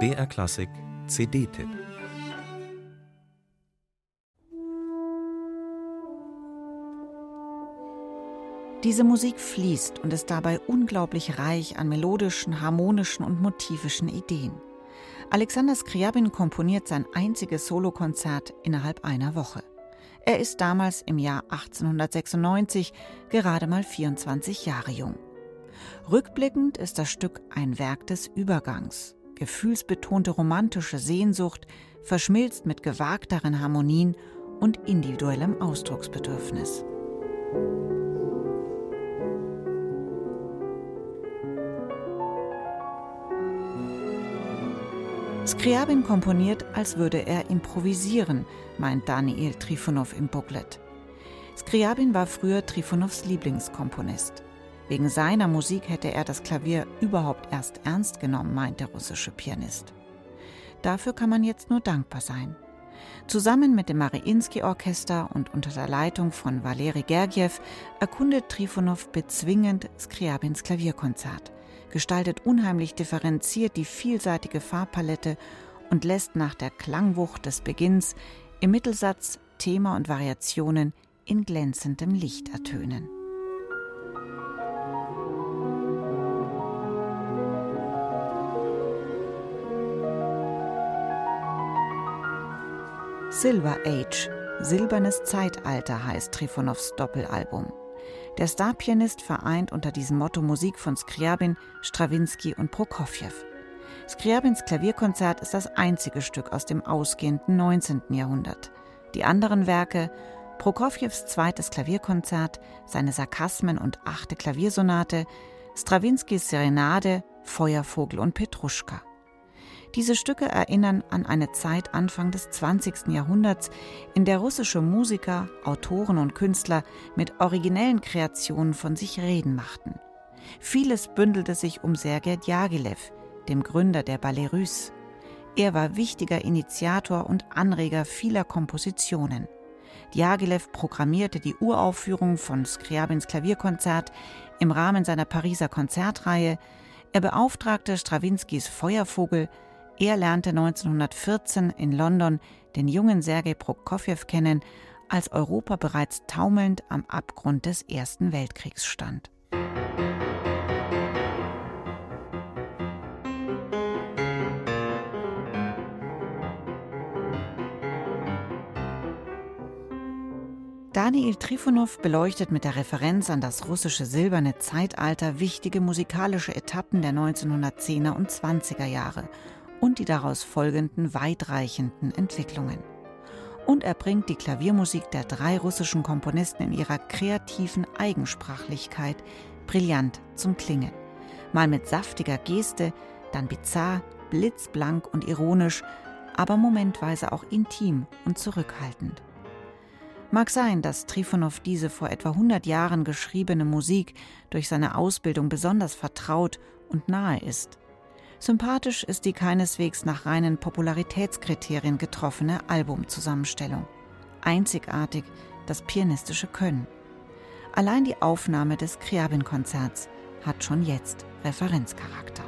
BR Klassik CD-Tipp Diese Musik fließt und ist dabei unglaublich reich an melodischen, harmonischen und motivischen Ideen. Alexander Skriabin komponiert sein einziges Solokonzert innerhalb einer Woche. Er ist damals im Jahr 1896 gerade mal 24 Jahre jung. Rückblickend ist das Stück ein Werk des Übergangs. Gefühlsbetonte romantische Sehnsucht verschmilzt mit gewagteren Harmonien und individuellem Ausdrucksbedürfnis. Skriabin komponiert, als würde er improvisieren, meint Daniel Trifonow im Booklet. Skriabin war früher Trifonows Lieblingskomponist. Wegen seiner Musik hätte er das Klavier überhaupt erst ernst genommen, meint der russische Pianist. Dafür kann man jetzt nur dankbar sein. Zusammen mit dem Mariinsky-Orchester und unter der Leitung von Valeri Gergiev erkundet Trifonow bezwingend Skriabins Klavierkonzert gestaltet unheimlich differenziert die vielseitige Farbpalette und lässt nach der Klangwucht des Beginns im Mittelsatz Thema und Variationen in glänzendem Licht ertönen. Silver Age, Silbernes Zeitalter heißt Trifonows Doppelalbum. Der Starpianist vereint unter diesem Motto Musik von Skriabin, Strawinski und Prokofjew. Skriabins Klavierkonzert ist das einzige Stück aus dem ausgehenden 19. Jahrhundert. Die anderen Werke, Prokofjews zweites Klavierkonzert, seine Sarkasmen und achte Klaviersonate, Strawinskys Serenade, Feuervogel und Petruschka. Diese Stücke erinnern an eine Zeit Anfang des 20. Jahrhunderts, in der russische Musiker, Autoren und Künstler mit originellen Kreationen von sich reden machten. Vieles bündelte sich um Sergei Djagilev, dem Gründer der Ballet Russe. Er war wichtiger Initiator und Anreger vieler Kompositionen. Djagilev programmierte die Uraufführung von Skriabins Klavierkonzert im Rahmen seiner Pariser Konzertreihe. Er beauftragte Strawinskys Feuervogel, er lernte 1914 in London den jungen Sergei Prokofjew kennen, als Europa bereits taumelnd am Abgrund des Ersten Weltkriegs stand. Daniel Trifonow beleuchtet mit der Referenz an das russische silberne Zeitalter wichtige musikalische Etappen der 1910er und 20er Jahre und die daraus folgenden weitreichenden Entwicklungen. Und er bringt die Klaviermusik der drei russischen Komponisten in ihrer kreativen Eigensprachlichkeit brillant zum Klingen. Mal mit saftiger Geste, dann bizarr, blitzblank und ironisch, aber momentweise auch intim und zurückhaltend. Mag sein, dass Trifonow diese vor etwa 100 Jahren geschriebene Musik durch seine Ausbildung besonders vertraut und nahe ist. Sympathisch ist die keineswegs nach reinen Popularitätskriterien getroffene Albumzusammenstellung. Einzigartig das pianistische Können. Allein die Aufnahme des Kriabin-Konzerts hat schon jetzt Referenzcharakter.